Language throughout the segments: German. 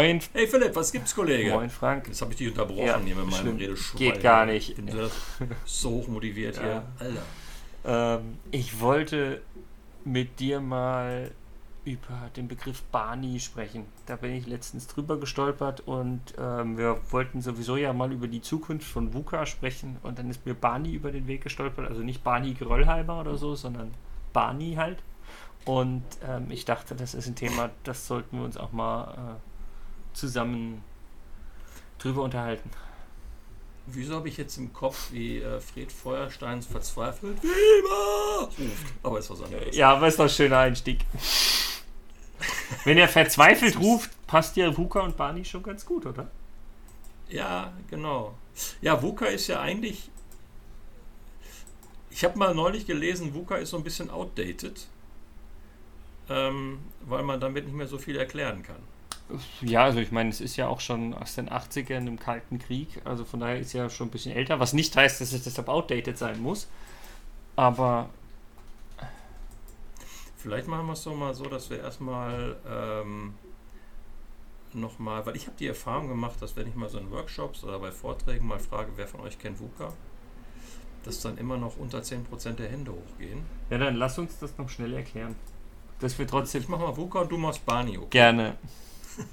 Moin. Hey Philipp, was gibt's, Kollege? Moin Frank. Jetzt habe ich dich unterbrochen Ja, hier mit meinem. Redeschwall. Geht gar nicht. Ich bin so, so hochmotiviert Ja. hier. Alter. Ähm, ich wollte mit dir mal über den Begriff Barney sprechen. Da bin ich letztens drüber gestolpert und ähm, wir wollten sowieso ja mal über die Zukunft von VUCA sprechen und dann ist mir Barney über den Weg gestolpert. Also nicht Barney Geröllheimer oder so, sondern Barney halt. Und ähm, ich dachte, das ist ein Thema, das sollten wir uns auch mal äh, zusammen drüber unterhalten. Wieso habe ich jetzt im Kopf, wie äh, Fred Feuersteins verzweifelt Viva ruft? Aber ist was anderes. Ja, aber ist doch ein schöner Einstieg. Wenn er verzweifelt ruft, passt ja VUCA und Barney schon ganz gut, oder? Ja, genau. Ja, VUCA ist ja eigentlich. Ich habe mal neulich gelesen, VUCA ist so ein bisschen outdated, ähm, weil man damit nicht mehr so viel erklären kann. Ja, also ich meine, es ist ja auch schon aus den 80ern im Kalten Krieg, also von daher ist ja schon ein bisschen älter, was nicht heißt, dass es deshalb outdated sein muss. Aber Vielleicht machen wir es doch mal so, dass wir erstmal ähm, nochmal, weil ich habe die Erfahrung gemacht, dass wenn ich mal so in Workshops oder bei Vorträgen mal frage, wer von euch kennt VUCA, dass dann immer noch unter 10% der Hände hochgehen. ja, dann lass uns das noch schnell erklären. Dass wir trotzdem Ich mache mal VUCA und du machst Barney, okay? gerne.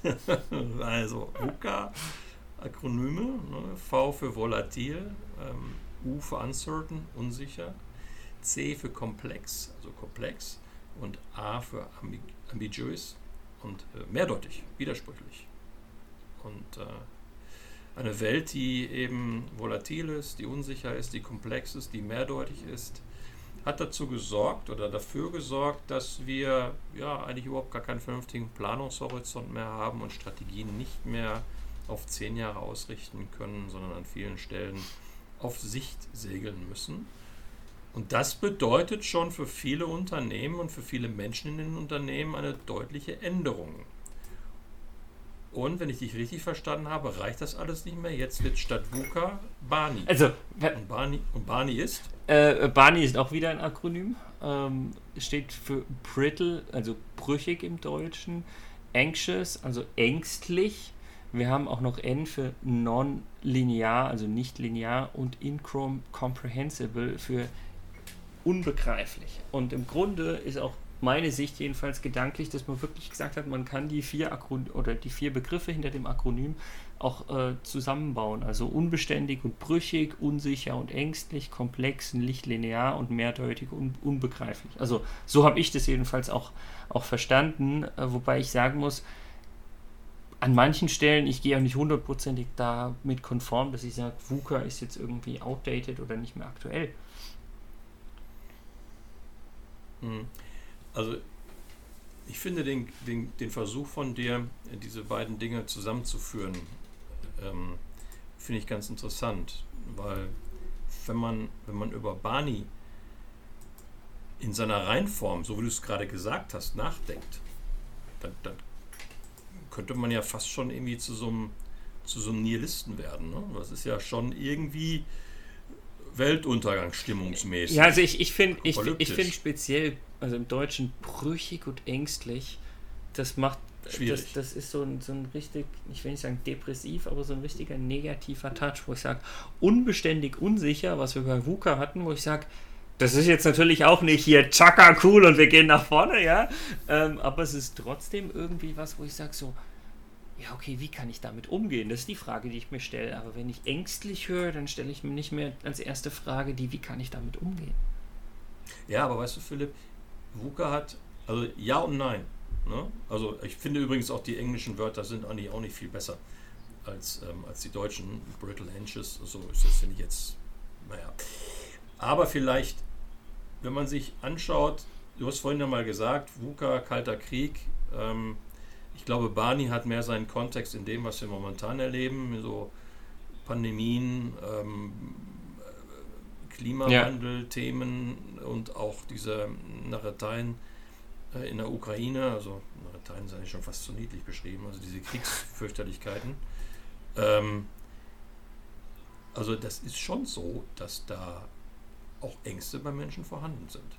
Also VUCA, Akronyme, ne? V für volatil, ähm, U für uncertain, unsicher, C für komplex, also komplex und A für ambi ambiguous und äh, mehrdeutig, widersprüchlich. Und äh, eine Welt, die eben volatil ist, die unsicher ist, die komplex ist, die mehrdeutig ist, hat dazu gesorgt oder dafür gesorgt, dass wir ja eigentlich überhaupt gar keinen vernünftigen Planungshorizont mehr haben und Strategien nicht mehr auf zehn Jahre ausrichten können, sondern an vielen Stellen auf Sicht segeln müssen. Und das bedeutet schon für viele Unternehmen und für viele Menschen in den Unternehmen eine deutliche Änderung. Und wenn ich dich richtig verstanden habe, reicht das alles nicht mehr. Jetzt wird statt VUCA Barney. Also, Und Barney, und Barney ist? Äh, Barney ist auch wieder ein Akronym. Ähm, steht für brittle, also brüchig im Deutschen. Anxious, also ängstlich. Wir haben auch noch N für non-linear, also nicht linear. Und incomprehensible für unbegreiflich. Und im Grunde ist auch meine Sicht jedenfalls gedanklich, dass man wirklich gesagt hat, man kann die vier Akron oder die vier Begriffe hinter dem Akronym auch äh, zusammenbauen. Also unbeständig und brüchig, unsicher und ängstlich, komplex, nicht linear und mehrdeutig und unbegreiflich. Also so habe ich das jedenfalls auch, auch verstanden, äh, wobei ich sagen muss, an manchen Stellen, ich gehe auch nicht hundertprozentig damit konform, dass ich sage, VUCA ist jetzt irgendwie outdated oder nicht mehr aktuell. Hm. Also ich finde den, den, den Versuch von dir, diese beiden Dinge zusammenzuführen, ähm, finde ich ganz interessant, weil wenn man, wenn man über Barney in seiner Reinform, so wie du es gerade gesagt hast, nachdenkt, dann, dann könnte man ja fast schon irgendwie zu so einem, zu so einem Nihilisten werden. Ne? Das ist ja schon irgendwie Weltuntergangsstimmungsmäßig. Ja, also ich, ich finde ich, ich find speziell, also im Deutschen brüchig und ängstlich, das macht, Schwierig. das, das ist so ein, so ein richtig, ich will nicht sagen depressiv, aber so ein richtiger negativer Touch, wo ich sage, unbeständig, unsicher, was wir bei VUCA hatten, wo ich sage, das ist jetzt natürlich auch nicht hier tschakka cool und wir gehen nach vorne, ja, ähm, aber es ist trotzdem irgendwie was, wo ich sage so, ja, okay, wie kann ich damit umgehen? Das ist die Frage, die ich mir stelle. Aber wenn ich ängstlich höre, dann stelle ich mir nicht mehr als erste Frage die, wie kann ich damit umgehen? Ja, aber weißt du, Philipp, VUCA hat, also ja und nein. Ne? Also ich finde übrigens auch die englischen Wörter sind eigentlich auch nicht viel besser als, ähm, als die deutschen. Brittle Anxious, so ist das, finde ich jetzt, naja. Aber vielleicht, wenn man sich anschaut, du hast vorhin ja mal gesagt, VUCA, Kalter Krieg, ähm, ich glaube, Barney hat mehr seinen Kontext in dem, was wir momentan erleben, so Pandemien, ähm, Klimawandel-Themen und auch diese Narrateien äh, in der Ukraine, also Narrateien sind eigentlich schon fast zu niedlich beschrieben, also diese Kriegsfürchterlichkeiten. Ähm, also das ist schon so, dass da auch Ängste bei Menschen vorhanden sind.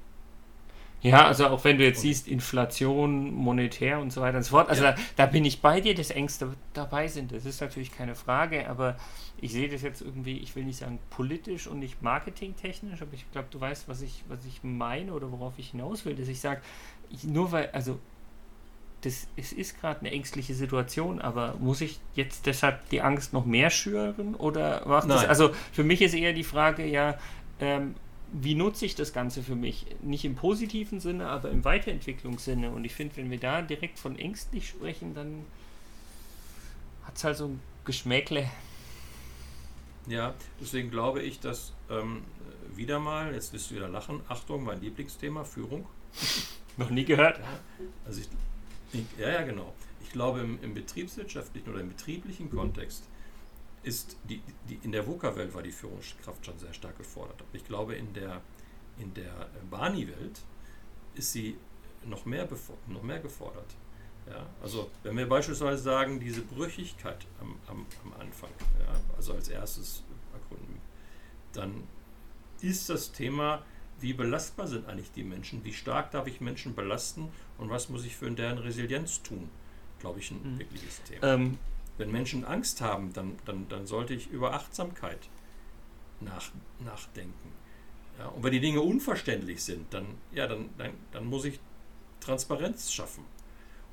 Ja, also auch wenn du jetzt siehst, Inflation, monetär und so weiter und so fort, also ja. da, da, bin ich bei dir, dass Ängste dabei sind. Das ist natürlich keine Frage, aber ich sehe das jetzt irgendwie, ich will nicht sagen politisch und nicht marketingtechnisch, aber ich glaube, du weißt, was ich, was ich meine oder worauf ich hinaus will, dass ich sage, nur weil, also das, es ist gerade eine ängstliche Situation, aber muss ich jetzt deshalb die Angst noch mehr schüren oder macht das? Also für mich ist eher die Frage, ja, ähm, wie nutze ich das Ganze für mich? Nicht im positiven Sinne, aber im Weiterentwicklungssinne. Und ich finde, wenn wir da direkt von ängstlich sprechen, dann hat es halt so ein Geschmäckle. Ja, deswegen glaube ich, dass ähm, wieder mal, jetzt wirst du wieder lachen, Achtung, mein Lieblingsthema, Führung. Noch nie gehört. Ja, also ich, ich, ja, ja, genau. Ich glaube, im, im betriebswirtschaftlichen oder im betrieblichen Kontext ist die, die, in der VUCA-Welt war die Führungskraft schon sehr stark gefordert. Aber ich glaube, in der, in der Bani-Welt ist sie noch mehr, noch mehr gefordert. Ja, also wenn wir beispielsweise sagen, diese Brüchigkeit am, am, am Anfang, ja, also als erstes Akronym, dann ist das Thema, wie belastbar sind eigentlich die Menschen, wie stark darf ich Menschen belasten und was muss ich für deren Resilienz tun, glaube ich, ein mhm. wirkliches Thema. Ähm, wenn Menschen Angst haben, dann, dann, dann sollte ich über Achtsamkeit nach, nachdenken. Ja, und wenn die Dinge unverständlich sind, dann, ja, dann, dann, dann muss ich Transparenz schaffen.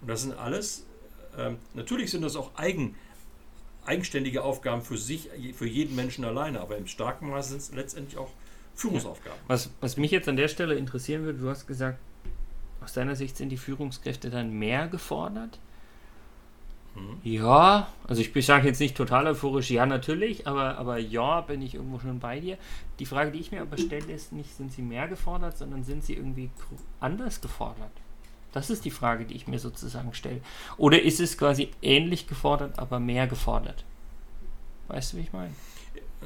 Und das sind alles, ähm, natürlich sind das auch eigen, eigenständige Aufgaben für sich, für jeden Menschen alleine, aber im starken Maße sind es letztendlich auch Führungsaufgaben. Was, was mich jetzt an der Stelle interessieren würde, du hast gesagt, aus deiner Sicht sind die Führungskräfte dann mehr gefordert? Ja, also ich sage jetzt nicht total euphorisch, ja natürlich, aber, aber ja, bin ich irgendwo schon bei dir. Die Frage, die ich mir aber stelle, ist nicht, sind sie mehr gefordert, sondern sind sie irgendwie anders gefordert? Das ist die Frage, die ich mir sozusagen stelle. Oder ist es quasi ähnlich gefordert, aber mehr gefordert? Weißt du, wie ich meine?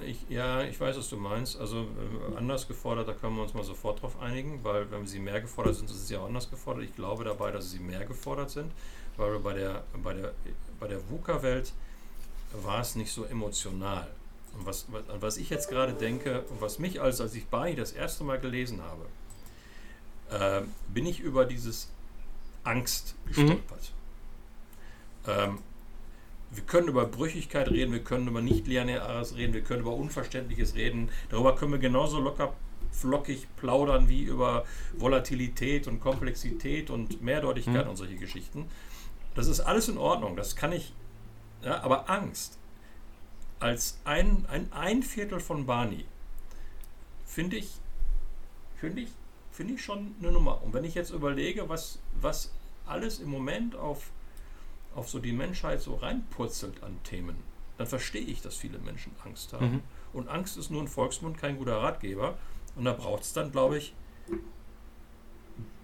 Ich, ja, ich weiß, was du meinst. Also äh, anders gefordert, da können wir uns mal sofort drauf einigen, weil wenn sie mehr gefordert sind, ist es ja auch anders gefordert. Ich glaube dabei, dass sie mehr gefordert sind weil bei der, bei der, bei der VUCA-Welt war es nicht so emotional. Und was, was, an was ich jetzt gerade denke und was mich als, als ich Bani das erste Mal gelesen habe, äh, bin ich über dieses Angst gestolpert. Mhm. Ähm, wir können über Brüchigkeit reden, wir können über nicht-lineares reden, wir können über Unverständliches reden. Darüber können wir genauso locker flockig plaudern wie über Volatilität und Komplexität und Mehrdeutigkeit mhm. und solche Geschichten. Das ist alles in Ordnung, das kann ich, ja, aber Angst als ein, ein, ein Viertel von Barney finde ich, finde ich, finde ich schon eine Nummer. Und wenn ich jetzt überlege, was, was alles im Moment auf, auf so die Menschheit so reinpurzelt an Themen, dann verstehe ich, dass viele Menschen Angst haben. Mhm. Und Angst ist nur ein Volksmund, kein guter Ratgeber. Und da braucht es dann, glaube ich,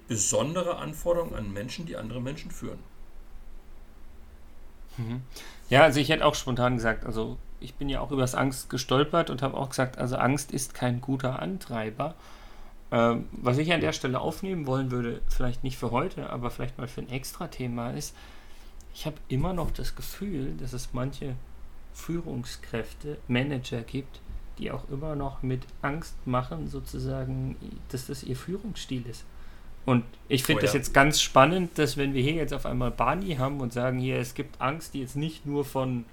besondere Anforderungen an Menschen, die andere Menschen führen. Mhm. Ja, also ich hätte auch spontan gesagt, also ich bin ja auch übers Angst gestolpert und habe auch gesagt, also Angst ist kein guter Antreiber. Ähm, was ich an der Stelle aufnehmen wollen würde, vielleicht nicht für heute, aber vielleicht mal für ein extra Thema ist, ich habe immer noch das Gefühl, dass es manche Führungskräfte, Manager gibt, die auch immer noch mit Angst machen, sozusagen, dass das ihr Führungsstil ist. Und ich finde oh, das jetzt ganz spannend, dass wenn wir hier jetzt auf einmal Barney haben und sagen, hier, es gibt Angst, die jetzt nicht nur von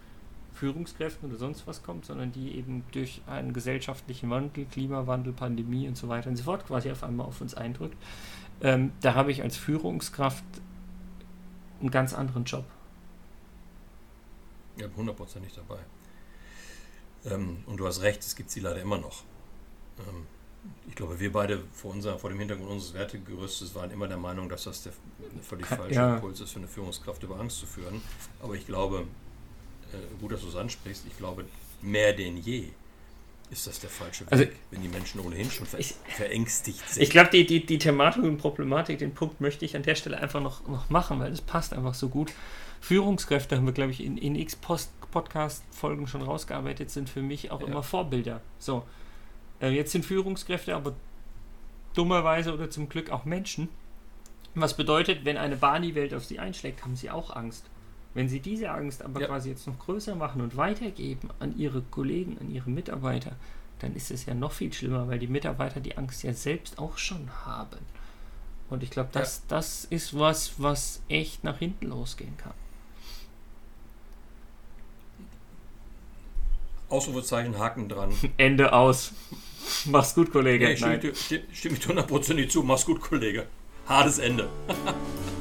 Führungskräften oder sonst was kommt, sondern die eben durch einen gesellschaftlichen Wandel, Klimawandel, Pandemie und so weiter und so fort quasi auf einmal auf uns eindrückt. Ähm, da habe ich als Führungskraft einen ganz anderen Job. Ja, hundertprozentig dabei. Ähm, und du hast recht, es gibt sie leider immer noch. Ähm, ich glaube, wir beide vor, unser, vor dem Hintergrund unseres Wertegerüstes waren immer der Meinung, dass das der völlig falsche ja. Impuls ist, für eine Führungskraft über Angst zu führen. Aber ich glaube, äh, gut, dass du es ansprichst, ich glaube, mehr denn je ist das der falsche also Weg, also, wenn die Menschen ohnehin schon ver ich, verängstigt sind. Ich glaube, die, die, die Thematik und Problematik, den Punkt möchte ich an der Stelle einfach noch, noch machen, weil das passt einfach so gut. Führungskräfte haben wir, glaube ich, in, in x Podcast-Folgen schon rausgearbeitet, sind für mich auch ja. immer Vorbilder. So, äh, jetzt sind Führungskräfte aber dummerweise oder zum Glück auch Menschen. Was bedeutet, wenn eine Barney-Welt auf sie einschlägt, haben sie auch Angst. Wenn sie diese Angst aber ja. quasi jetzt noch größer machen und weitergeben an ihre Kollegen, an ihre Mitarbeiter, dann ist es ja noch viel schlimmer, weil die Mitarbeiter die Angst ja selbst auch schon haben. Und ich glaube, das, ja. das ist was, was echt nach hinten losgehen kann. Ausrufezeichen, Haken dran. Ende aus. Mach's gut, Kollege. Ja, ich stimme, stimme, stimme ich hundertprozentig zu. Mach's gut, Kollege. Hartes Ende.